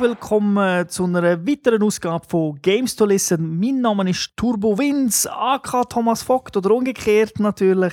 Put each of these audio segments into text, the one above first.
Herzlich willkommen zu einer weiteren Ausgabe von Games to Listen. Mein Name ist Turbo Vince, AK Thomas Vogt oder umgekehrt natürlich.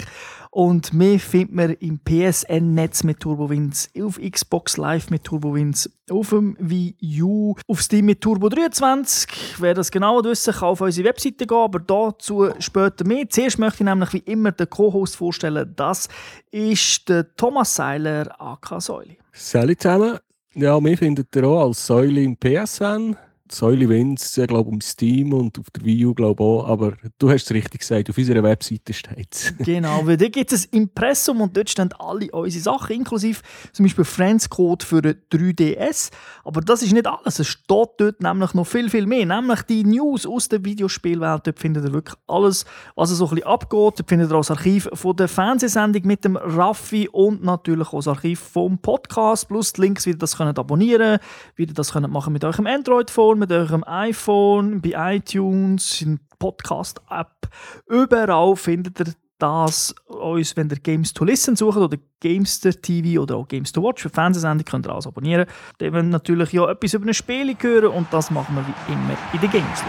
Und mehr findet man im PSN-Netz mit Turbo Vince, auf Xbox Live mit Turbo Vince, auf dem Wii U, auf Steam mit Turbo 23. Wer das genauer wissen kann, auf unsere Webseite gehen, aber dazu später mehr. Zuerst möchte ich nämlich wie immer den Co-Host vorstellen. Das ist der Thomas Seiler, AK Säuli. Salut zusammen. Ja, wir findet ihr auch als Säule im PSN. Säule Wins, ich glaube, um Steam und auf der Wii U, glaube auch. Aber du hast es richtig gesagt, auf unserer Webseite steht es. genau, weil dort gibt es ein Impressum und dort stehen alle unsere Sachen, inklusive zum Beispiel Friends Code für 3DS. Aber das ist nicht alles. Es steht dort nämlich noch viel, viel mehr. Nämlich die News aus der Videospielwelt. Dort findet ihr wirklich alles, was so ein bisschen abgeht. Dort findet ihr auch das Archiv von der Fernsehsendung mit dem Raffi und natürlich auch das Archiv vom Podcast. Plus die Links, wie ihr das abonnieren könnt, wie ihr das könnt machen mit eurem Android-Phone mit eurem iPhone, bei iTunes, in Podcast-App. Überall findet ihr das uns, wenn ihr Games to Listen sucht oder Gamester TV oder auch Games to Watch für Fernsehsendung, könnt ihr alles abonnieren. Dann wollen natürlich ja etwas über ein Spiel hören und das machen wir wie immer in den Games.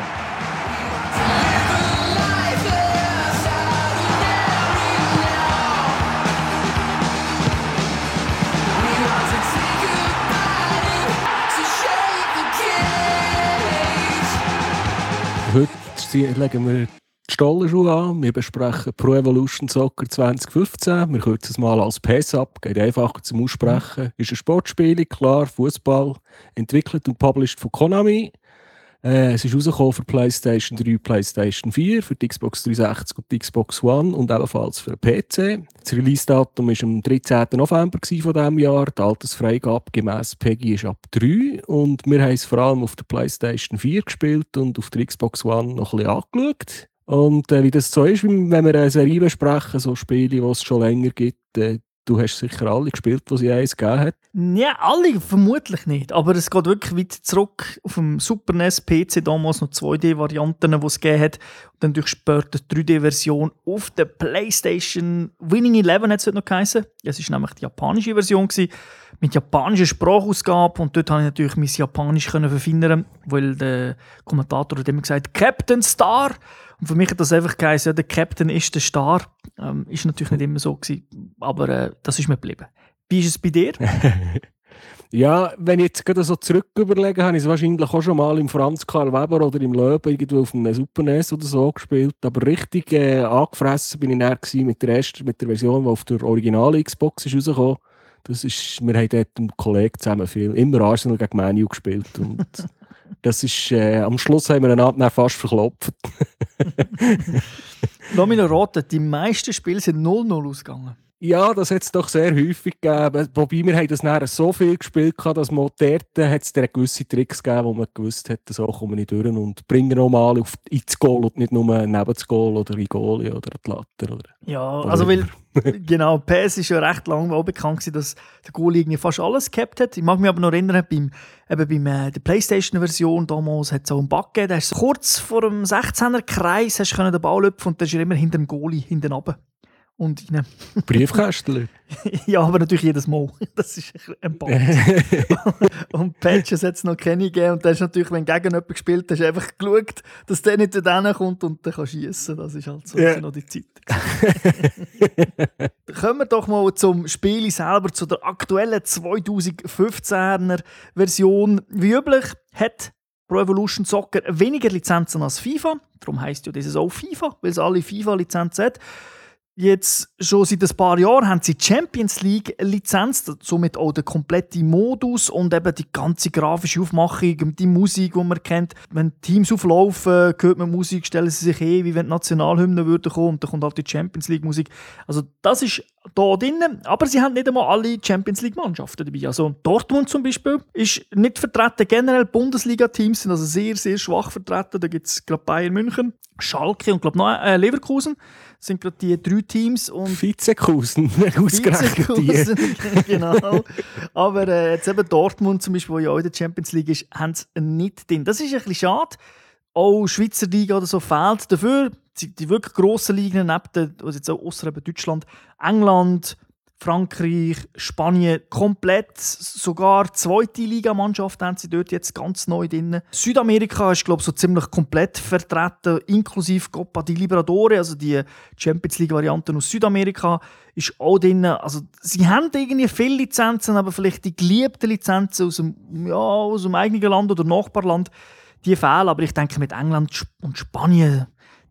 Heute legen wir die Stollenschuhe an. Wir besprechen Pro Evolution Soccer 2015. Wir kürzen es mal als PES ab, geht einfacher zum Aussprechen. Ist ein Sportspiel, klar, Fußball, entwickelt und published von Konami. Äh, es ist rausgekommen für PlayStation 3, PlayStation 4, für die Xbox 360 und die Xbox One und ebenfalls für den PC. Das Release-Datum war am 13. November von diesem Jahr. Die Altersfreigabe gemäss PEGI ist ab 3 und wir haben es vor allem auf der PlayStation 4 gespielt und auf der Xbox One noch ein bisschen angeschaut. Und äh, wie das so ist, wenn wir eine Serie besprechen, so Spiele, die es schon länger gibt, äh, Du hast sicher alle gespielt, die sie eins gegeben hat. Ja, alle vermutlich nicht. Aber es geht wirklich weit zurück auf dem Super NES PC damals noch 2D-Varianten, die es gegeben hat. Und dann später die 3D-Version auf der PlayStation Winning Eleven hat es noch geheißen. Es war nämlich die japanische Version gewesen, mit japanischer Sprachausgabe. Und dort konnte ich natürlich mein Japanisch verfeinern, weil der Kommentator hat immer gesagt Captain Star. Und für mich hat das einfach geheißen, ja, der Captain ist der Star. Ähm, ist natürlich nicht immer so gewesen, aber äh, das ist mir geblieben. Wie ist es bei dir? ja, wenn ich jetzt gerade so zurück überlege, habe ich es wahrscheinlich auch schon mal im Franz Karl Weber oder im Löwen irgendwo auf einem Super NES oder so gespielt. Aber richtig äh, angefressen bin ich näher mit der ersten, mit der Version, die auf der originalen Xbox ist rausgekommen. Das ist, wir haben dort mit einem Kollegen zusammen viel, immer Arsenal gegen Manu gespielt und Das ist, äh, am Schluss haben wir einen Abend fast verklopft. Noch raten, die meisten Spiele sind 0-0 ausgegangen. Ja, das hat es doch sehr häufig gegeben. Wobei wir haben das nachher so viel gespielt haben, dass man dort hat es gewisse Tricks gegeben, wo man gewusst hat, so komme ich durch und bringe nochmal ins Goal und nicht nur neben das Goal oder in Goalie oder die Latte. Oder, ja, also weil, genau, PS ist ja recht lange auch bekannt gewesen, dass der Goalie irgendwie fast alles gehabt hat. Ich mag mich aber noch erinnern, beim, eben beim äh, der Playstation-Version damals hat es auch einen Bug gegeben, da hast du kurz vor dem 16er-Kreis hast du den Ball lüpfen und dann ist er immer hinter dem Goalie hinten runter und rein. Briefkästchen? ja, aber natürlich jedes Mal. Das ist ein Band. und Patches hat es noch keine gegeben. Und dann ist natürlich, wenn gegen jemanden gespielt hast, einfach geschaut, dass der nicht da kommt und dann kann schießen. Das ist halt so yeah. noch die Zeit. Kommen wir doch mal zum Spiel selber, zu der aktuellen 2015er Version. Wie üblich hat Pro Evolution Soccer weniger Lizenzen als FIFA. Darum heisst ja dieses auch FIFA, weil es alle FIFA-Lizenzen hat. Jetzt schon seit ein paar Jahren haben sie Champions League Lizenz, somit auch der komplette Modus und eben die ganze grafische Aufmachung, die Musik, die man kennt. Wenn Teams auflaufen, hört man Musik, stellen sie sich eh, wie wenn die Nationalhymne würde kommen und dann kommt halt die Champions League Musik. Also das ist da drin, aber sie haben nicht einmal alle Champions League Mannschaften dabei. Also Dortmund zum Beispiel ist nicht vertreten. Generell Bundesliga-Teams sind also sehr, sehr schwach vertreten. Da gibt es glaube Bayern München, Schalke und glaube noch äh, Leverkusen sind gerade die drei Teams. Und Vizekusen, ausgerechnet Vizekusen, genau. Aber äh, jetzt eben Dortmund zum Beispiel, wo ja auch in der Champions League ist, haben es nicht drin. Das ist ein bisschen schade. Auch Schweizer Liga oder so fehlt. Dafür die, die wirklich grossen Ligen, neben der, also jetzt auch außer Deutschland, England, Frankreich, Spanien komplett, sogar zweite Ligamannschaft haben sie dort jetzt ganz neu drin. Südamerika ist glaube ich so ziemlich komplett vertreten, inklusive Copa di Liberadores, also die Champions League Variante aus Südamerika ist auch drin. Also sie haben irgendwie viele Lizenzen, aber vielleicht die geliebten Lizenzen aus dem, ja, aus dem eigenen Land oder Nachbarland, die fehlen. Aber ich denke mit England und Spanien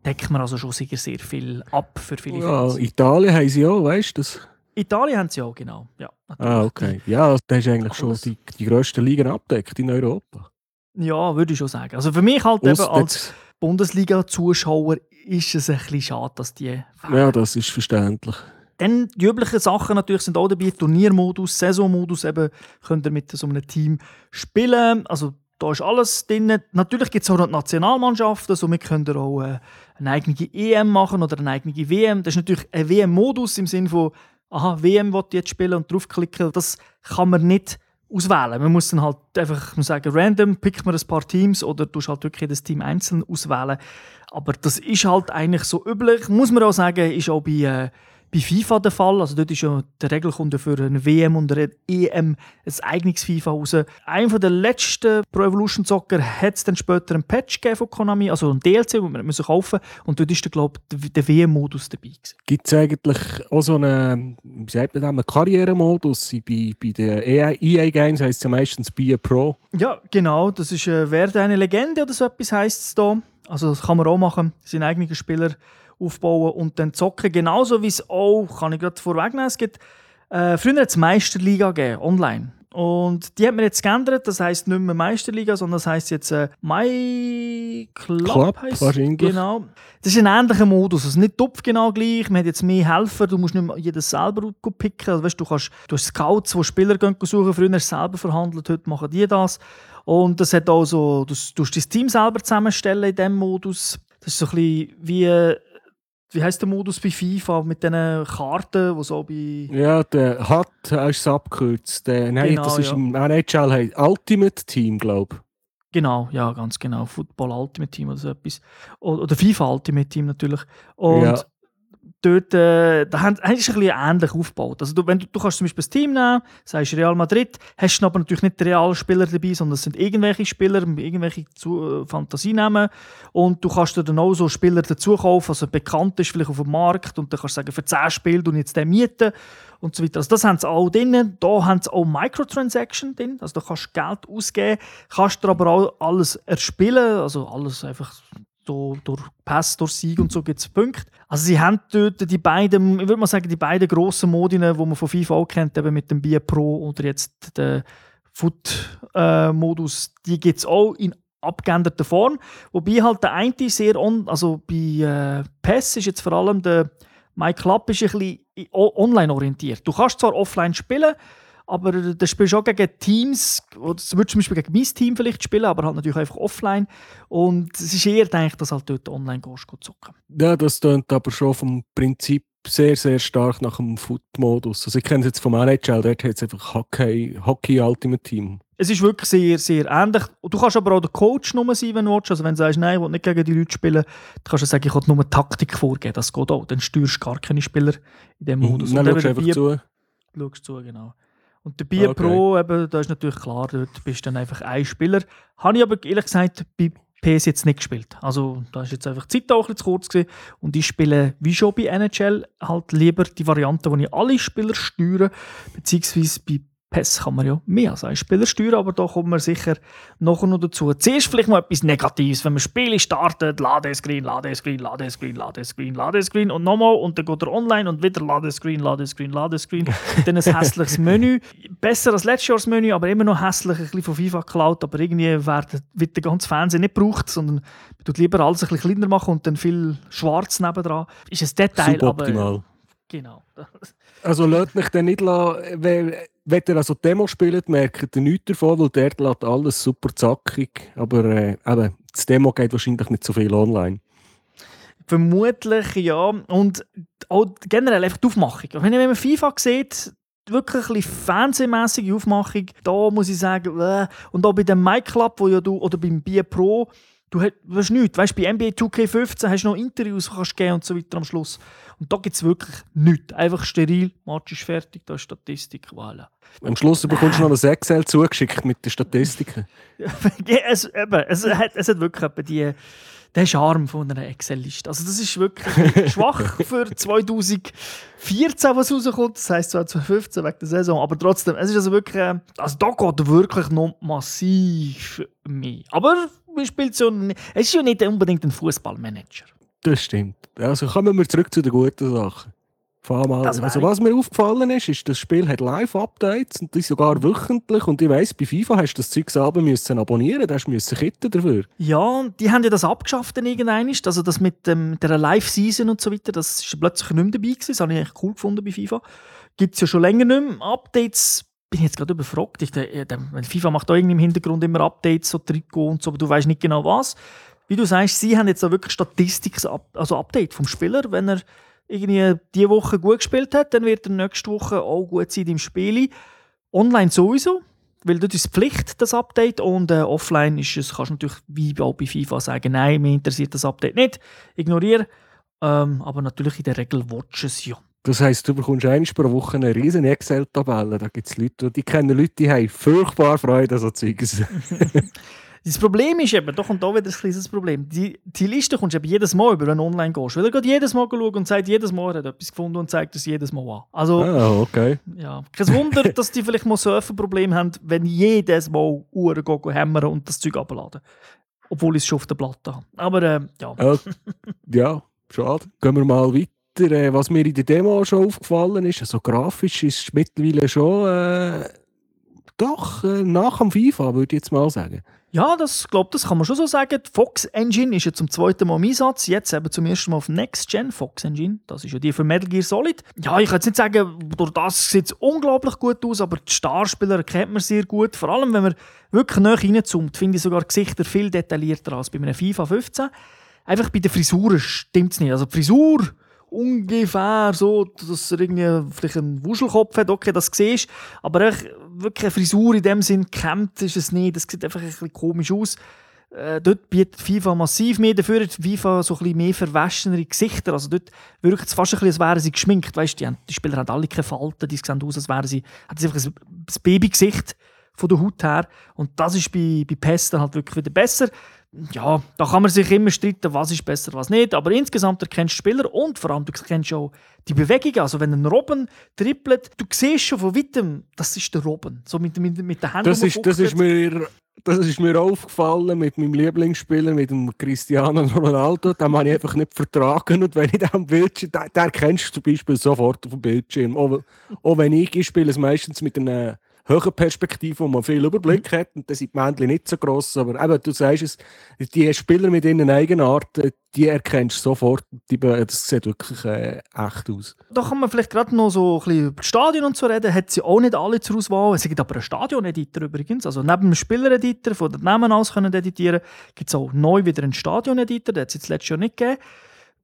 deckt man also schon sicher sehr viel ab für viele ja, Fans. Italien haben sie auch, weißt du das? Italien haben sie auch, genau. Ja, ah, okay. Ja, das ist eigentlich schon die, die grössten Ligen abdeckt in Europa. Ja, würde ich schon sagen. Also für mich halt eben als Bundesliga-Zuschauer ist es ein bisschen schade, dass die fehlen. Ja, das ist verständlich. Dann die üblichen Sachen natürlich sind auch dabei. Turniermodus, Saisonmodus, eben könnt ihr mit so einem Team spielen. Also da ist alles drin. Natürlich gibt es auch noch Nationalmannschaften, also wir können auch äh, eine eigene EM machen oder eine eigene WM. Das ist natürlich ein WM-Modus im Sinne von aha, WM will jetzt spielen und draufklicken, das kann man nicht auswählen. Man muss dann halt einfach sagen, random, pickt man ein paar Teams oder du halt wirklich das Team einzeln auswählen. Aber das ist halt eigentlich so üblich. Muss man auch sagen, ist auch bei äh, bei FIFA der Fall. Also dort ist ja der Regel kommt für eine WM und eine EM ein eigenes FIFA raus. Einer der letzten Pro Evolution Soccer hat es dann später einen Patch von Konami, also ein DLC, den man nicht kaufen. Und dort ist der, glaube ich, der WM-Modus dabei. Gibt es eigentlich auch so einen, wie sagt man das, einen Karrieremodus? Bei, bei den EA-Games heisst es ja meistens Be a Pro. Ja, genau. Das ist äh, «Werde eine Legende» oder so etwas heisst es da. Also das kann man auch machen, seinen eigenen Spieler aufbauen und dann zocken. Genauso wie es auch, kann ich gerade vorwegnehmen, es gibt, äh, früher hat es Meisterliga gegeben, online. Und die hat man jetzt geändert, das heisst nicht mehr Meisterliga, sondern das heisst jetzt äh, My Club. Club. Genau. Das ist ein ähnlicher Modus, also nicht topf genau gleich, man hat jetzt mehr Helfer, du musst nicht mehr jedes selber picken. Also, weißt, du, kannst, du hast Scouts, die Spieler gehen suchen, früher hast du selber verhandelt, heute machen die das. Und das hat auch so, du, du musst dein Team selber zusammenstellen in diesem Modus. Das ist so ein bisschen wie wie heißt der Modus bei FIFA mit diesen Karten, wo so bei. Ja, der hat ist es abgekürzt. Der, nein, genau, das ist ja. im NHL Ultimate Team, glaube ich. Genau, ja, ganz genau. Football Ultimate Team oder so etwas. Oder FIFA Ultimate Team natürlich. Und ja dort, äh, da haben, ist ein bisschen ähnlich aufgebaut. Also du, wenn du, du kannst zum Beispiel das Team nehmen, sagst Real Madrid, hast du aber natürlich nicht die realen Spieler dabei, sondern es sind irgendwelche Spieler, irgendwelche zu, äh, Fantasienamen und du kannst dir dann auch so Spieler dazu kaufen, also bekannt ist vielleicht auf dem Markt und dann kannst du sagen, für 10 Spiele du jetzt den mieten und so weiter. Also das haben sie auch drin. Da haben sie auch Microtransaction drin, also da kannst du Geld ausgeben, kannst du aber auch alles erspielen, also alles einfach durch, durch Pass, durch Sieg und so gibt es Punkte. Also sie haben dort die beiden, ich würde mal sagen, die beiden grossen Modine, die man von FIFA auch kennt, eben mit dem Bier Pro oder jetzt der Foot-Modus, äh, die gibt es auch in abgeänderter Form. Wobei halt der eine sehr, on, also bei äh, PES ist jetzt vor allem der My Club ist ein bisschen online orientiert. Du kannst zwar offline spielen, aber das spielst du auch gegen Teams, oder du würdest zum Beispiel gegen mein Team vielleicht spielen, aber halt natürlich einfach offline. Und es ist eher gedacht, dass halt dort online gehst, gehst zocken. Ja, das klingt aber schon vom Prinzip sehr, sehr stark nach dem Foot-Modus. Also ich kenne es jetzt vom NHL, dort hat es einfach Hockey, Hockey Ultimate Team. Es ist wirklich sehr, sehr ähnlich. Du kannst aber auch der Coach nur sein, wenn du willst. Also wenn du sagst, nein, ich will nicht gegen die Leute spielen, dann kannst du sagen, ich will nur Taktik vorgeben. Das geht auch. Dann steuerst du gar keine Spieler in dem mhm. Modus. Dann schaust du einfach zu. Schaust zu, genau. Und der Bier okay. Pro, eben, da ist natürlich klar, dort bist du dann einfach ein Spieler. Habe ich aber ehrlich gesagt bei PS jetzt nicht gespielt. Also da ist jetzt einfach die Zeit auch ein zu kurz gewesen. Und ich spiele, wie schon bei NHL, halt lieber die Variante, wo ich alle Spieler steuere, beziehungsweise bei PES kann man ja mehr als einen Spieler steuern, aber da kommen wir sicher nachher noch dazu. Zuerst vielleicht mal etwas Negatives. Wenn man Spiele startet, Ladescreen, Ladescreen, Ladescreen, Ladescreen, Ladescreen und nochmal und dann geht er online und wieder Ladescreen, Ladescreen, Ladescreen. dann ein hässliches Menü. Besser als letztes Jahr Menü, aber immer noch hässlich, ein bisschen von FIFA geklaut, aber irgendwie wird, wird der ganze Fernsehen nicht gebraucht, sondern man tut lieber alles ein bisschen kleiner machen und dann viel schwarz nebendran. Ist ein Detail, Suboptimal. aber... Genau. Also lasst mich dann nicht lassen, wenn ihr also Demo spielt, merkt ihr nichts davon, weil dort lädt alles super zackig. Aber äh, eben, das Demo geht wahrscheinlich nicht so viel online. Vermutlich, ja. Und auch generell einfach die Aufmachung. Wenn man FIFA sieht, wirklich ein fernsehmäßige Aufmachung, da muss ich sagen, äh. und auch bei dem MyClub, wo ja du, oder beim Bier Pro, Du hast nichts. Weißt, bei NBA 2K15 hast du noch Interviews kannst geben und so weiter am Schluss. Und da gibt es wirklich nichts. Einfach steril, Match ist fertig, da ist Statistik, voilà. Am Schluss bekommst du noch ein Excel zugeschickt mit den Statistiken. es, eben, es, hat, es hat wirklich die, den Charme von einer Excel-Liste. Also das ist wirklich schwach für 2014, was rauskommt. Das heisst 2015 wegen der Saison. Aber trotzdem, es ist also wirklich, äh, also da geht wirklich noch massiv mehr. Aber spielt so, es ist ja nicht unbedingt ein Fußballmanager. Das stimmt. Also kommen wir zurück zu den guten Sachen. Also was mir aufgefallen ist, ist, das Spiel hat Live-Updates und die sogar wöchentlich. Und ich weiss, bei FIFA hast du das Zeug selber müssen abonnieren, da hast du kitten dafür. Ja, die haben ja das abgeschafft dann irgendwann. Also das mit ähm, der Live-Season und so weiter, das ist plötzlich nicht mehr dabei gewesen. Das habe ich echt cool gefunden bei FIFA. Gibt es ja schon länger nicht mehr. Updates bin jetzt gerade überfragt. Ich, der, der, FIFA macht da irgendwie im Hintergrund immer Updates, so Trikot und so, aber du weißt nicht genau was. Wie du sagst, sie haben jetzt auch wirklich Statistik, also Update vom Spieler, wenn er irgendwie diese Woche gut gespielt hat, dann wird er nächste Woche auch gut sein im Spiel. Online sowieso, weil dort ist Pflicht, das Update. Und äh, offline ist es, kannst du natürlich wie auch bei FIFA sagen, nein, mir interessiert das Update nicht, ignoriere. Ähm, aber natürlich in der Regel watchen es ja. Das heisst, du bekommst einmal pro Woche eine riesen Excel-Tabelle. Da gibt es Leute, die kennen Leute, die haben furchtbar Freude an so Zeugs. Das Problem ist eben, da kommt auch wieder ein kleines Problem. Die, die Liste kommst du eben jedes Mal über, wenn du online gehst. Weil er geht jedes Mal schauen und sagt jedes Mal, er hat etwas gefunden und zeigt es jedes Mal an. Also, ah, okay. Ja, kein Wunder, dass die vielleicht mal Surfen-Probleme haben, wenn jedes Mal Uhren gehen, hämmern und das Zeug abladen. Obwohl ich es schon auf der Platte habe. Aber äh, ja. ja. Ja, schade. Gehen wir mal weiter. Äh, was mir in der Demo schon aufgefallen ist, also grafisch ist es mittlerweile schon äh, doch äh, nach dem FIFA, würde ich jetzt mal sagen. Ja, das glaube das kann man schon so sagen. Die Fox Engine ist ja zum zweiten Mal im Einsatz, jetzt eben zum ersten Mal auf Next Gen Fox Engine. Das ist ja die für Metal Gear Solid. Ja, ich kann jetzt nicht sagen, durch das sieht es unglaublich gut aus, aber die Starspieler erkennt man sehr gut. Vor allem, wenn man wirklich näher reinzoomt, finde ich sogar Gesichter viel detaillierter als bei einem FIFA 15. Einfach bei den Frisuren stimmt es nicht. Also die Frisur ungefähr so, dass er irgendwie vielleicht einen Wuschelkopf hat, okay, das siehst aber wirklich eine Frisur in dem Sinn kämmt ist es nicht, das sieht einfach ein bisschen komisch aus. Äh, dort bietet FIFA massiv mehr, dafür. FIFA so ein bisschen mehr verwaschenere Gesichter, also dort wirkt es fast ein bisschen, als wären sie geschminkt, weißt, die, die Spieler haben alle keine Falten, die sehen aus, als wären sie, hat einfach ein, ein Babygesicht von der Haut her. Und das ist bei, bei PES dann halt wirklich wieder besser ja, da kann man sich immer streiten, was ist besser, was nicht. Aber insgesamt erkennst du Spieler und vor allem du kennst auch die Bewegungen. Also wenn ein Robben trippelt, du siehst schon von weitem, das ist der Robben. So mit, mit, mit den Händen. Das ist, das ist mir das ist mir aufgefallen mit meinem Lieblingsspieler, mit dem Cristiano Ronaldo. Den habe ich einfach nicht vertragen. Und wenn ich den am Bildschirm, den, den kennst du zum Beispiel sofort auf dem Bildschirm. Auch, auch wenn ich, ich spiele es meistens mit einem Höhenperspektive, wo man viel Überblick mhm. hat. Und dann sind die Männchen nicht so gross. Aber eben, du sagst es, die Spieler mit ihren Eigenarten, die erkennst du sofort. Die, das sieht wirklich äh, echt aus. Da kann man vielleicht gerade noch so ein bisschen über das Stadion und so reden. Hat sie auch nicht alle zur Auswahl. Es gibt aber einen Stadion-Editor übrigens. Also neben dem Spieler-Editor, von den Namen aus können editieren, gibt es auch neu wieder einen Stadion-Editor. Den hat es jetzt letztes Jahr nicht gegeben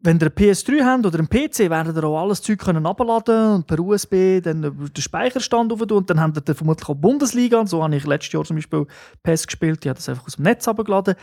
wenn ihr eine PS3 habt oder einen PC, werdet ihr auch alles Zeug können abladen und per USB dann über den Speicherstand tun und dann habt ihr vermutlich auch Bundesliga. Und so habe ich letztes Jahr zum Beispiel PES gespielt, ich habe das einfach aus dem Netz abgeladen.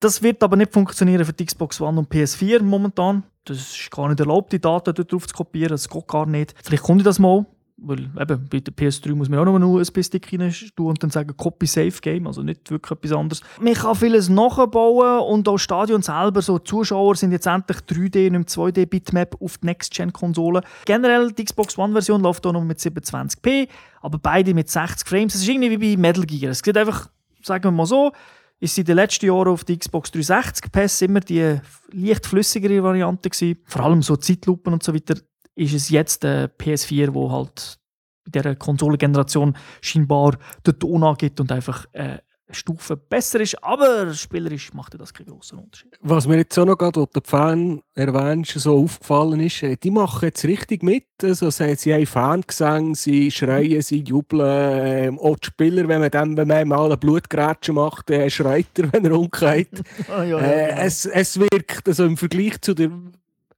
Das wird aber nicht funktionieren für die Xbox One und PS4 momentan. Das ist gar nicht erlaubt, die Daten dort drauf zu kopieren. Das geht gar nicht. Vielleicht kommt das mal. Weil eben, bei der PS3 muss man auch noch einen USB-Stick rein und dann sagen Copy Safe Game, also nicht wirklich etwas anderes. Man kann vieles nachbauen und auch Stadion selber, so Zuschauer sind jetzt endlich 3D, nicht 2D-Bitmap auf die Next-Gen-Konsolen. Generell die Xbox One-Version läuft auch noch mit 720p, aber beide mit 60 Frames. Es ist irgendwie wie bei Metal Gear. Es sieht einfach, sagen wir mal so, ist in den letzten Jahren auf der Xbox 360 PS immer die leicht flüssigere Variante gewesen. Vor allem so Zeitlupen und so weiter ist es jetzt der PS4, wo halt bei dieser Konsolengeneration scheinbar den Ton angeht und einfach äh, Stufe besser ist, aber spielerisch macht das keinen großen Unterschied. Was mir jetzt auch noch gerade, der Fan erwähnst, so aufgefallen ist, äh, die machen jetzt richtig mit. Also, sie haben Fangesang, sie schreien, sie jubeln. Ähm, auch die Spieler, wenn man dann wenn man mal eine Blutgrätsche macht, äh, schreit er, wenn er umgeht. ah, ja, ja, äh, ja. es, es wirkt also im Vergleich zu der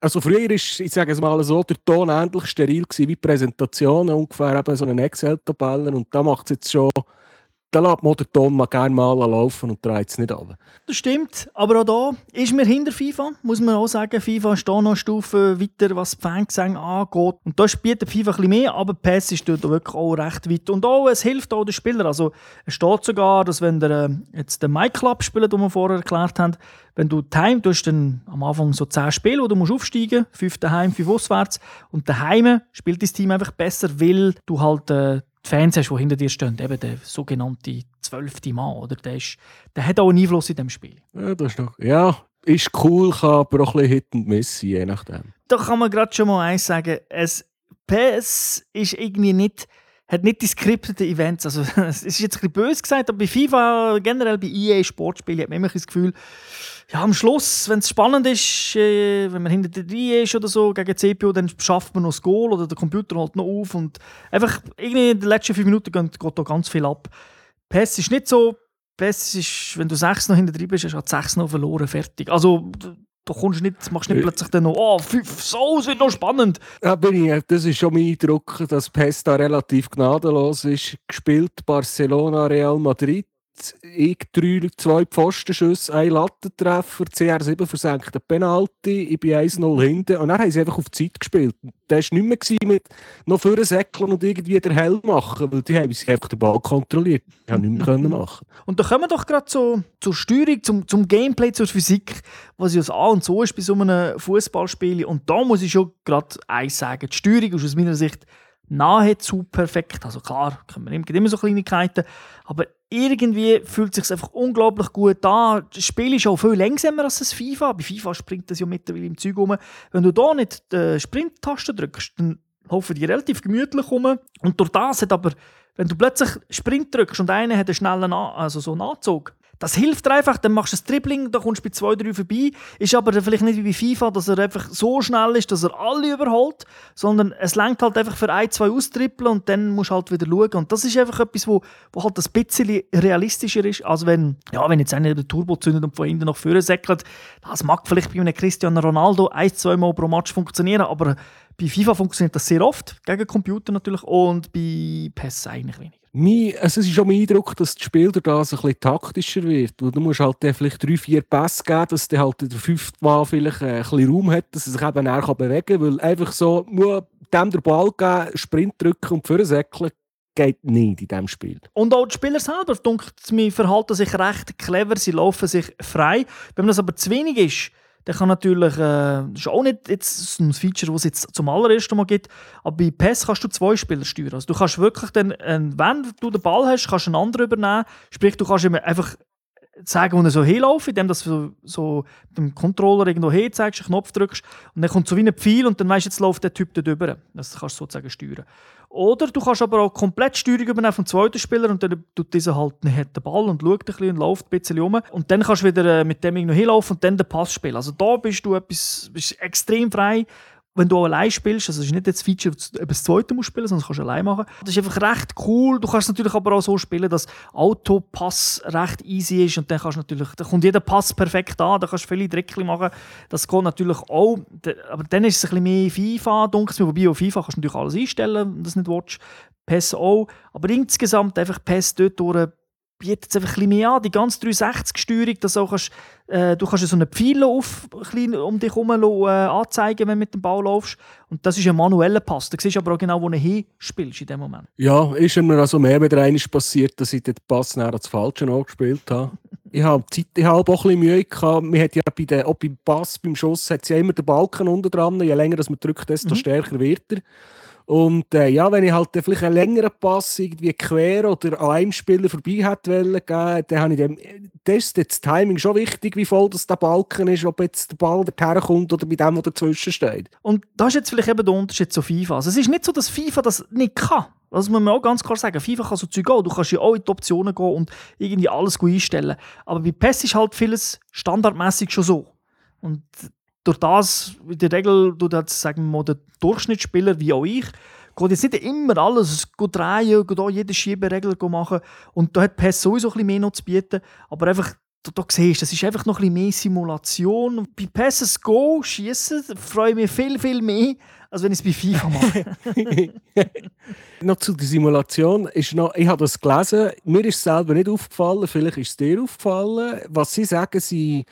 also früher ist, ich sage es mal so, der Ton ähnlich steril gewesen wie Präsentationen, ungefähr eben so eine Excel-Tabelle und da macht es jetzt schon da lässt man den Ton mal gerne mal laufen und dreht es nicht ab. Das stimmt, aber auch da ist mir hinter FIFA, muss man auch sagen. FIFA ist da noch eine Stufe weiter, was die Fangesänge angeht. Und da bietet FIFA bisschen mehr, aber PES ist dort wirklich auch recht weit. Und auch, es hilft auch den Spielern. Also es steht sogar, dass wenn der äh, jetzt den My Club spielt, den wir vorher erklärt haben, wenn du Time, du hast dann am Anfang so 10 Spiele, wo du musst aufsteigen musst, 5 daheim, 5 auswärts. Und daheim spielt das Team einfach besser, weil du halt äh, die Fans hast, die hinter dir stehen. Eben der sogenannte zwölfte Mann, oder? Der, ist, der hat auch einen Einfluss in diesem Spiel. Ja, das ist doch, ja, ist cool, kann aber auch ein bisschen Hit und Miss je nachdem. Da kann man gerade schon mal eins sagen. Es, PS ist irgendwie nicht hat nicht die skripteten Events. Also, es ist jetzt ein bisschen böse gesagt, aber bei FIFA, generell bei EA Sportspielen, hat man immer das Gefühl, ja, am Schluss, wenn es spannend ist, äh, wenn man hinter der Reihe ist oder so gegen CPU, dann schafft man noch das Goal oder der Computer holt noch auf und einfach irgendwie in den letzten fünf Minuten geht, geht da ganz viel ab. PES ist nicht so, PES ist, wenn du sechs noch hinter drin bist, hast du sechs noch verloren, fertig. Also du kommst nicht, machst nicht plötzlich dann noch, oh, fünf, so, es wird noch spannend. Ja, bin ich, das ist schon mein Eindruck, dass PES da relativ gnadenlos ist. Gespielt Barcelona, Real Madrid ich drei, zwei Pfostenschüsse, ein Lattentreffer, CR7 versenkt den Penalty, ich bin 1-0 hinten und dann haben sie einfach auf Zeit gespielt. Der war nicht mehr mit noch für Säckeln und irgendwie den Helm machen, weil die haben sich einfach den Ball kontrolliert. Die haben nichts mehr machen Und da kommen wir doch gerade zu, zur Steuerung, zum, zum Gameplay, zur Physik, was ja das A und so ist bei so einem Fußballspiel. Und da muss ich schon gerade eins sagen, die Steuerung ist aus meiner Sicht nahezu perfekt. Also klar, können wir immer so Kleinigkeiten, aber irgendwie fühlt es sich einfach unglaublich gut an. Das Spiel ist auch viel langsamer als das FIFA. Bei FIFA springt das ja mittlerweile im Zeug rum. Wenn du da nicht die Sprint-Taste drückst, dann laufen die relativ gemütlich rum. Und durch das hat aber, wenn du plötzlich Sprint drückst und einer hat einen schnellen also so einen Anzug, das hilft dir einfach, dann machst du ein Dribbling, da kommst du bei 2, 3 vorbei. Ist aber vielleicht nicht wie bei FIFA, dass er einfach so schnell ist, dass er alle überholt, sondern es lenkt halt einfach für ein, zwei austrippeln und dann musst du halt wieder schauen. Und das ist einfach etwas, wo, wo halt ein bisschen realistischer ist, als wenn, ja, wenn jetzt einer den Turbo zündet und von hinten nach vorne säckelt. Das mag vielleicht bei einem Cristiano Ronaldo ein, zwei Mal pro Match funktionieren, aber bei FIFA funktioniert das sehr oft, gegen Computer natürlich, und bei PES eigentlich weniger. Mein, es ist schon mein Eindruck, dass das Spiel durch ein bisschen taktischer wird. du musst halt vielleicht drei, vier Pässe geben, dass der halt der fünfte Mal vielleicht ein bisschen Raum hat, dass er sich eben näher bewegen kann. Weil einfach so, nur dem den Ball geben, Sprint drücken und vorsäckeln, geht nicht in diesem Spiel. Und auch die Spieler selber, denkt mir, verhalten sich recht clever, sie laufen sich frei. Wenn das aber zu wenig ist, der kann natürlich, äh, das ist auch nicht jetzt ein Feature, das es jetzt zum allerersten Mal gibt, aber bei PES kannst du zwei Spieler steuern. Also du kannst wirklich dann, äh, wenn du den Ball hast, kannst du einen anderen übernehmen. Sprich, du kannst ihm einfach sagen, wo er so hinlaufen, indem du so, so dem Controller irgendwo hin zeigst, einen Knopf drückst und dann kommt so wie ein Pfeil und dann weißt du, jetzt läuft der Typ da drüber. Das kannst du sozusagen steuern. Oder du kannst aber auch komplett Steuerung übernehmen vom zweiten Spieler und dann tut dieser halt den Ball und schaut ein bisschen und läuft ein bisschen rum. Und dann kannst du wieder äh, mit dem irgendwo hinlaufen und dann den Pass spielen. Also da bist du etwas, bist extrem frei wenn du allein spielst, also es ist nicht das Feature, dass du das zweite musst spielen, sondern das kannst du allein machen. Das ist einfach recht cool. Du kannst natürlich aber auch so spielen, dass Autopass recht easy ist und dann kannst natürlich, da kommt jeder Pass perfekt an, da kannst du viele Dreckchen machen. Das geht natürlich auch, aber dann ist es ein bisschen mehr FIFA, dunkel, wobei auf FIFA kannst du natürlich alles einstellen, wenn das nicht willst. PES auch, aber insgesamt einfach PES dort durch bietet es einfach ein bisschen mehr an. Die ganze 360-Steuerung, dass auch kannst, äh, du kannst so einen Pfeil auf, um dich herum äh, anzeigen, wenn du mit dem Ball laufst. Und das ist ein manueller Pass. Da siehst du aber auch genau, wo du hinspielst in dem Moment. Ja, ist mir also mehr wieder einmal passiert, dass ich den Pass näher als Falsche angespielt habe. ich habe Zeit, ich habe auch ein bisschen Mühe gehabt. Man hat ja bei den, auch beim Pass, beim Schuss, hat ja immer den Balken unten dran. Je länger man drückt, desto mhm. stärker wird er. Und äh, ja, wenn ich halt vielleicht einen längeren Pass irgendwie quer oder an einem Spieler vorbei hätte wollen, dann habe ich dem, das ist das Timing schon wichtig, wie voll das der Balken ist, ob jetzt der Ball dorthin kommt oder bei dem, der dazwischen steht. Und das ist jetzt vielleicht eben der Unterschied zu FIFA. Also es ist nicht so, dass FIFA das nicht kann. Das muss man auch ganz klar sagen. FIFA kann so Zeug auch. Du kannst ja auch in die Optionen gehen und irgendwie alles gut einstellen. Aber bei PES ist halt vieles standardmäßig schon so. Und durch das, in der Regel, du das, sagen wir mal, der Durchschnittsspieler wie auch ich, geht jetzt nicht immer alles geht drehen, geht auch jede Schieberegel machen. Und da hat PES sowieso ein bisschen mehr noch zu bieten. Aber einfach, du, du siehst, das ist einfach noch ein bisschen mehr Simulation. Bei PES Go schießen freue ich mich viel, viel mehr als wenn ich es bei FIFA mache. noch zu der Simulation. Ist noch, ich habe das gelesen. Mir ist es selber nicht aufgefallen. Vielleicht ist es dir aufgefallen. Was sie sagen, sie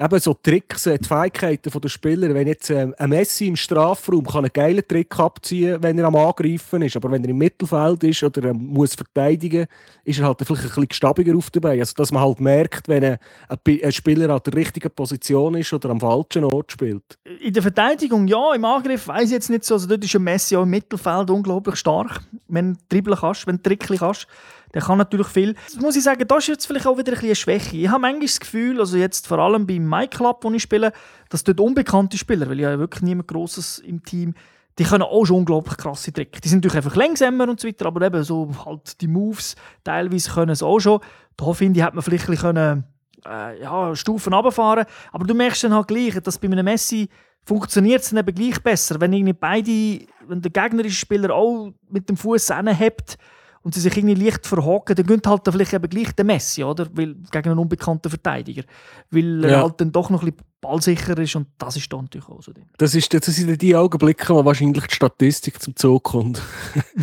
eben so Tricks, äh, die Fähigkeiten der Spieler. Wenn jetzt ähm, ein Messi im Strafraum kann einen geilen Trick abziehen wenn er am Angreifen ist, aber wenn er im Mittelfeld ist oder er muss verteidigen, ist er halt vielleicht ein bisschen stabiger auf dabei. Also, dass man halt merkt, wenn ein, Spieler an der richtigen Position ist oder am falschen Ort spielt. In der Verteidigung ja, im Angriff weiß ich jetzt nicht so. Also dort ist ein Messi auch im Mittelfeld unglaublich stark, wenn du dribbeln kannst, wenn du Trickli kannst. Der kann natürlich viel. Das muss ich sagen, das ist jetzt vielleicht auch wieder ein eine Schwäche. Ich habe manchmal das Gefühl, also jetzt vor allem beim MyClub, wo ich spiele, dass dort unbekannte Spieler, weil ich ja wirklich niemand Grosses im Team die können auch schon unglaublich krasse Tricks. Die sind natürlich einfach langsamer und so weiter, aber eben so halt die Moves teilweise können es auch schon. Da finde ich, hat man vielleicht ein bisschen äh, ja, Stufen runterfahren Aber du merkst dann halt gleich, dass bei einem Messi funktioniert es dann eben gleich besser, wenn irgendwie beide, wenn der gegnerische Spieler auch mit dem Fuß hebt, und sie sich irgendwie leicht verhocken, dann gönnt halt vielleicht eben gleich der Messi, oder? Weil, gegen einen unbekannten Verteidiger. Weil er halt dann doch noch ein bisschen ballsicher ist und das ist dann natürlich auch so. Das, ist, das sind die Augenblicke, wo wahrscheinlich die Statistik zum Zug kommt.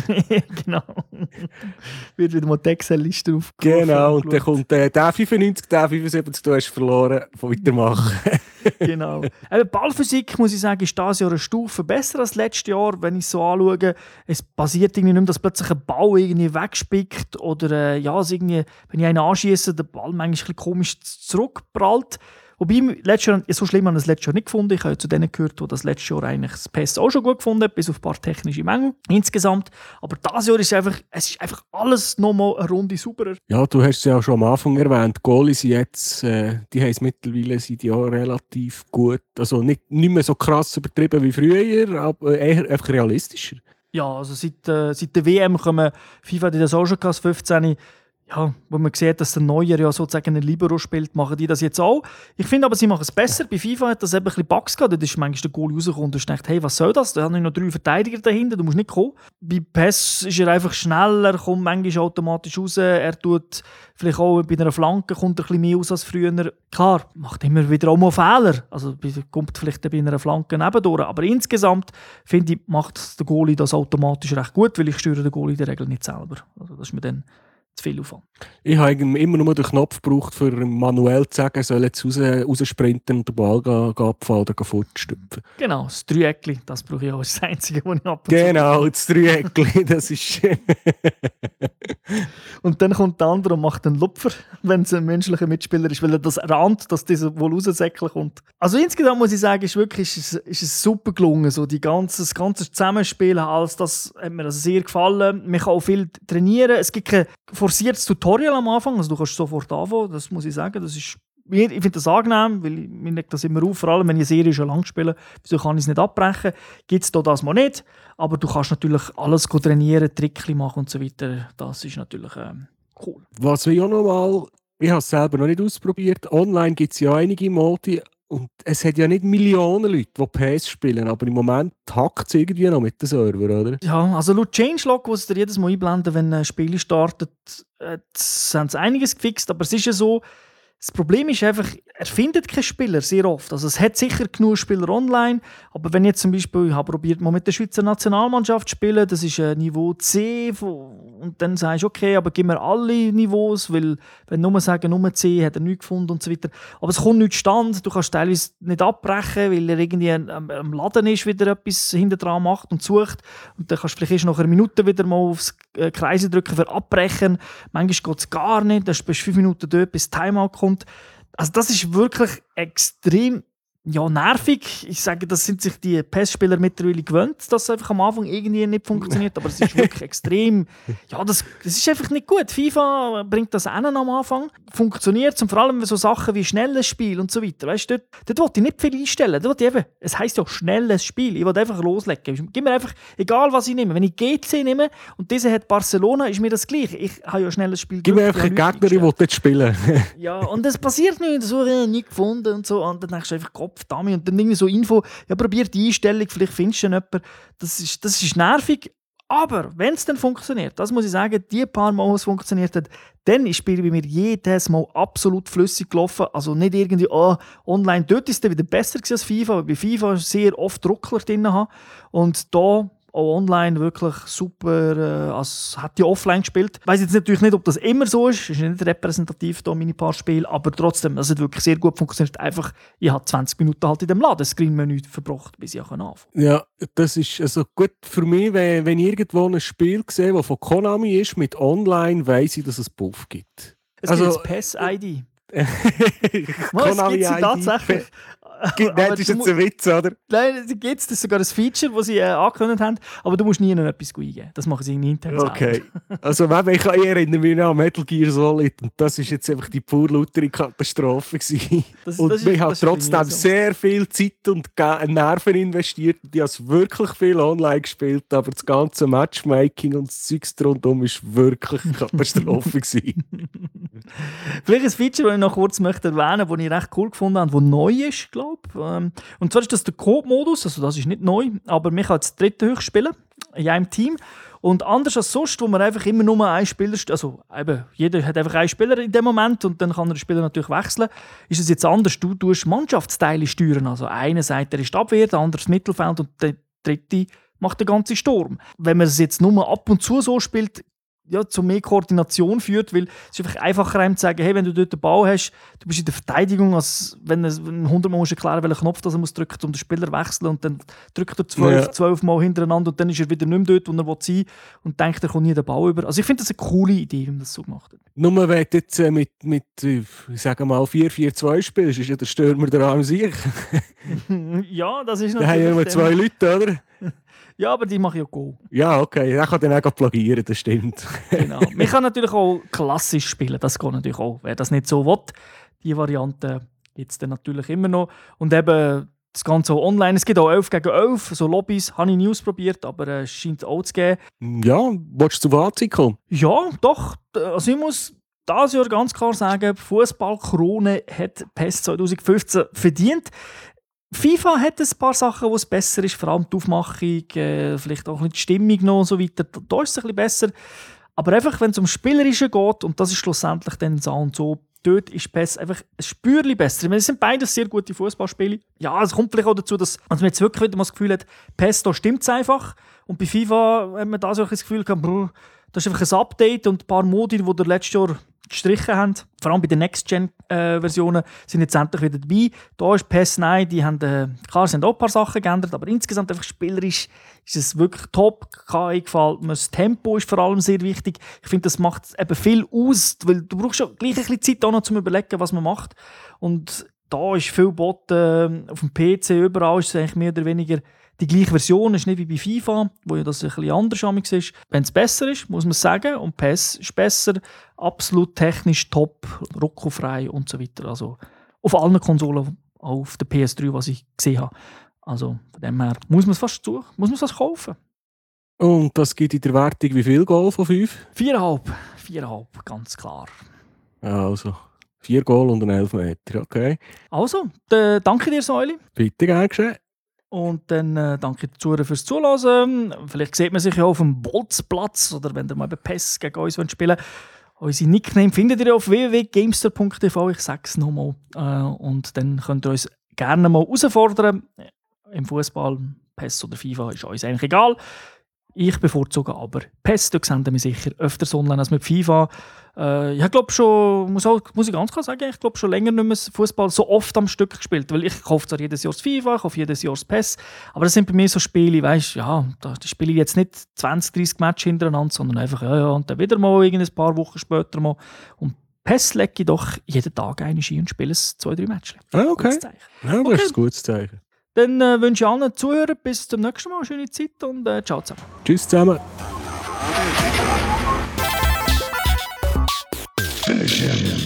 genau. Wird wieder mal die Excel-Liste aufgerufen. Genau, und dann kommt äh, der 95, der 75, du hast verloren, weitermachen. genau. Eben, Ballphysik, muss ich sagen, ist dieses Jahr eine Stufe besser als letztes Jahr, wenn ich es so anschaue. Es passiert irgendwie nicht mehr, dass plötzlich ein Ball irgendwie wegspickt oder äh, ja, irgendwie, wenn ich einen anschieße, der Ball manchmal ein bisschen komisch zurückprallt. Wobei, letztes Jahr, so schlimm habe ich das letztes Jahr nicht gefunden. Ich habe zu denen gehört, die das letztes Jahr eigentlich das PES auch schon gut gefunden haben, bis auf ein paar technische Mängel insgesamt. Aber dieses Jahr ist einfach, es ist einfach alles nochmal eine Runde sauberer. Ja, du hast es ja auch schon am Anfang erwähnt. Die Goalies sind jetzt, äh, die haben es mittlerweile seit Jahren relativ gut. Also nicht, nicht mehr so krass übertrieben wie früher, aber eher einfach realistischer. Ja, also seit, äh, seit der WM kommen FIFA, die das auch schon 15 ja, wo man sieht, dass der Neuer ja sozusagen einen Libero spielt, machen die das jetzt auch. Ich finde aber, sie machen es besser. Bei FIFA hat das eben ein bisschen Bugs gehabt. Da ist manchmal der Goal rausgekommen und du denkst, hey, was soll das? Da haben noch drei Verteidiger dahinter, du musst nicht kommen. Bei PES ist er einfach schneller, kommt manchmal automatisch raus. Er tut vielleicht auch bei einer Flanke kommt ein bisschen mehr aus als früher. Klar, macht immer wieder auch mal Fehler. Also kommt vielleicht bei einer Flanke nebendurch. Aber insgesamt, finde ich, macht der Goalie das automatisch recht gut, weil ich steuere den Goalie in der Regel nicht selber. Also das ist mir dann zu viel Aufwand. Ich habe immer nur den Knopf gebraucht, für manuell zu sagen, soll jetzt raus, raussprinten und den Ball abfallen oder fortstüpfen. Genau, das Dreieckli, das brauche ich auch als das Einzige, was ich ab Genau, das Dreieckli, das ist... und dann kommt der andere und macht einen Lupfer, wenn es ein menschlicher Mitspieler ist, weil er das rand, dass dieser wohl raussäckeln kommt. Also insgesamt muss ich sagen, ist wirklich ist, ist es super gelungen, so die ganze, das ganze Zusammenspielen, alles das hat mir also sehr gefallen. Man kann auch viel trainieren, es gibt kein forciertes Tutorial am Anfang, also du kannst sofort anfangen, das muss ich sagen, das ist ich finde das angenehm, weil mir legt das immer auf, vor allem wenn ich eine Serie schon lang spiele, wieso kann ich es nicht abbrechen? Gibt es da das mal nicht, aber du kannst natürlich alles trainieren, Trickli machen und so weiter, das ist natürlich ähm, cool. Was wir ja noch mal, ich habe es selber noch nicht ausprobiert, online gibt es ja einige Modi, und es hat ja nicht Millionen Leute, die PS spielen, aber im Moment hackt es irgendwie noch mit den Server, oder? Ja, also laut Changelog, wo sie jedes Mal einblenden, wenn ein Spiel startet, äh, haben sie einiges gefixt, aber es ist ja so, das Problem ist einfach, er findet keine Spieler sehr oft. Also es hat sicher genug Spieler online, aber wenn jetzt zum Beispiel, ich habe probiert mal mit der Schweizer Nationalmannschaft zu spielen, das ist ein Niveau C und dann sagst du, okay, aber gib mir alle Niveaus, weil wenn nur sagen, nur C, hat er nichts gefunden und so weiter. Aber es kommt nicht stand, du kannst teilweise nicht abbrechen, weil er irgendwie am, am Laden ist, wieder etwas hinter dran macht und sucht und dann kannst du vielleicht erst nach einer Minute wieder mal aufs äh, Kreise drücken für abbrechen. Manchmal geht es gar nicht, dann bist du fünf Minuten dort, bis Timeout kommt kommt. Also das ist wirklich extrem ja, nervig. Ich sage, das sind sich die PES-Spieler mittlerweile gewöhnt, dass es einfach am Anfang irgendwie nicht funktioniert. Aber es ist wirklich extrem. Ja, das, das ist einfach nicht gut. FIFA bringt das an am Anfang. Funktioniert und vor allem so Sachen wie schnelles Spiel und so weiter. Weißt du, dort, dort wollte ich nicht viel einstellen. Dort eben, es heisst ja schnelles Spiel. Ich wollte einfach loslegen. Gib mir einfach, egal was ich nehme. Wenn ich GC nehme und dieser hat Barcelona, ist mir das gleich. Ich habe ja schnelles Spiel. Gib mir einfach einen Gegner, der dort spielen Ja, und es passiert nicht. So, äh, nicht gefunden und so. Und dann denkst du einfach, Kopf Kopf, Und dann irgendwie so Info, ja, probier die Einstellung, vielleicht findest du jemanden. Das ist, das ist nervig, Aber wenn es dann funktioniert, das muss ich sagen, die paar Mal, wo es funktioniert hat, dann ist Spiel bei mir jedes Mal absolut flüssig gelaufen. Also nicht irgendwie, oh, online, dort ist es wieder besser als FIFA, weil bei FIFA sehr oft Druckler drin haben. Und da auch online wirklich super, äh, als hätte ich offline gespielt. Ich weiss jetzt natürlich nicht, ob das immer so ist, ist nicht repräsentativ da meine paar Spiele, aber trotzdem, das hat wirklich sehr gut funktioniert. Einfach, ich habe 20 Minuten halt in dem Laden Screen-Menü verbracht, bis ich anfangen Ja, das ist also gut für mich, wenn, wenn ich irgendwo ein Spiel sehe, das von Konami ist, mit online, weiss ich, dass es Buff gibt. Es also, gibt PES-ID. Konami es gibt tatsächlich. Nein, das ist jetzt ein Witz, oder? Nein, da gibt es. Das ist sogar ein Feature, das sie äh, angekündigt haben. Aber du musst nie noch etwas eingeben. Das machen sie irgendwie intern Okay. also, ich, ich erinnere mich an Metal Gear Solid. Und das war jetzt einfach die pur lautere Katastrophe. Das, und das wir haben trotzdem so. sehr viel Zeit und Nerven investiert. Die haben wirklich viel online gespielt. Aber das ganze Matchmaking und das Zeugs rundum war wirklich eine Katastrophe. Vielleicht ein Feature, das ich noch kurz möchte erwähnen möchte, das ich recht cool gefunden habe, das neu ist, glaube glaube. und zwar ist das der Coop-Modus, also das ist nicht neu, aber man kann jetzt dritte höchst spielen in einem Team. Und anders als sonst, wo man einfach immer nur einen Spieler, also eben, jeder hat einfach einen Spieler in dem Moment und dann kann der Spieler natürlich wechseln, ist es jetzt anders. Du tust Mannschaftsteile steuern. Also einer sagt, er ist Abwehr, der andere das Mittelfeld und der dritte macht den ganzen Sturm. Wenn man es jetzt nur ab und zu so spielt, ja, zu mehr Koordination führt, weil es ist einfach einfacher einem zu sagen, hey, wenn du dort den Ball hast, du bist in der Verteidigung, als wenn er 100 Mal erklären welchen Knopf das er muss drücken, um den Spieler zu wechseln und dann drückt er zwölf, ja. zwölf Mal hintereinander und dann ist er wieder nicht mehr dort, wo er sein will und denkt, er kommt nie den Ball über. Also ich finde das eine coole Idee, wie man das so gemacht hat. Nur wenn du jetzt äh, mit, mit äh, ich sage mal, 4-4-2 spielst, ist ja der Stürmer der am sich. ja, das ist natürlich... Da haben ja immer zwei Leute, oder? Ja, aber die mache ich auch Go. Ja, okay. Ich kann dann auch plagieren, das stimmt. genau. Man kann natürlich auch klassisch spielen, das geht natürlich auch. Wer das nicht so will, die Variante gibt es dann natürlich immer noch. Und eben das Ganze auch online. Es gibt auch 11 gegen 11, so Lobbys, habe ich nie ausprobiert, aber es äh, scheint auch zu geben. Ja, willst du zu Fazit kommen? Ja, doch. Also ich muss dieses Jahr ganz klar sagen, Fußballkrone hat PES 2015 verdient. FIFA hat ein paar Sachen, wo es besser ist, vor allem die Aufmachung, äh, vielleicht auch die Stimmung noch und so weiter. Da ist es ein bisschen besser. Aber einfach, wenn es um Spielerische geht, und das ist schlussendlich dann so und so, dort ist PES einfach ein Spürchen besser. Ich meine, es sind beides sehr gute Fußballspiele. Ja, es kommt vielleicht auch dazu, dass man jetzt wirklich wieder mal das Gefühl hat, PES, da stimmt es einfach. Und bei FIFA hat man da so ein Gefühl gehabt, das ist einfach ein Update und ein paar Modi, die der letztes Jahr gestrichen haben. Vor allem bei den Next-Gen-Versionen sind jetzt endlich wieder dabei. Da ist PES nein, die haben, äh, klar, sind auch ein paar Sachen geändert, aber insgesamt einfach spielerisch ist es wirklich top. KI gefällt mir. Das Tempo ist vor allem sehr wichtig. Ich finde, das macht eben viel aus, weil du brauchst schon gleich ein bisschen Zeit auch noch zum überlegen, was man macht. Und da ist viel Botten äh, auf dem PC, überall ist es eigentlich mehr oder weniger die gleiche Version ist nicht wie bei FIFA, wo ja das ein bisschen anders ist. Wenn es besser ist, muss man sagen, und PES ist besser, absolut technisch top, ruckelfrei und so weiter. Also auf allen Konsolen, auch auf der PS3, was ich gesehen habe. Also von dem her muss man es fast zu, muss man es fast kaufen. Und das gibt in der Wertung wie viel Goal von 5? Viereinhalb. Viereinhalb, ganz klar. Also, vier Goal und ein Elfmeter, okay. Also, danke dir, Säuli. Bitte, gern geschehen. Und dann äh, danke den fürs Zuhören. Vielleicht sieht man sich ja auf dem Bolzplatz oder wenn ihr mal bei PES gegen uns spielen wollt. Unsere Nickname findet ihr auf www.gamester.tv. Ich sage es nochmal. Äh, und dann könnt ihr uns gerne mal herausfordern. Im Fußball, PES oder FIFA ist uns eigentlich egal. Ich bevorzuge aber PES. Da sehen wir sicher öfter online als mit FIFA. Äh, ich glaube schon, muss, auch, muss ich ganz klar sagen, ich glaube schon länger nicht mehr Fußball so oft am Stück gespielt. Weil ich kaufe zwar jedes Jahr das FIFA, ich kaufe jedes Jahr das PES, aber das sind bei mir so Spiele, weißt ja, da spiele ich jetzt nicht 20, 30 Matches hintereinander, sondern einfach, ja, ja, und dann wieder mal ein paar Wochen später mal. Und PES lege ich doch jeden Tag eine Ski und spiele es zwei, drei Matches. Ah, okay. Ja, das ist ein gutes Zeichen. Dann äh, wünsche ich allen Zuhörern bis zum nächsten Mal schöne Zeit und äh, ciao zusammen. Tschüss zusammen. Finish.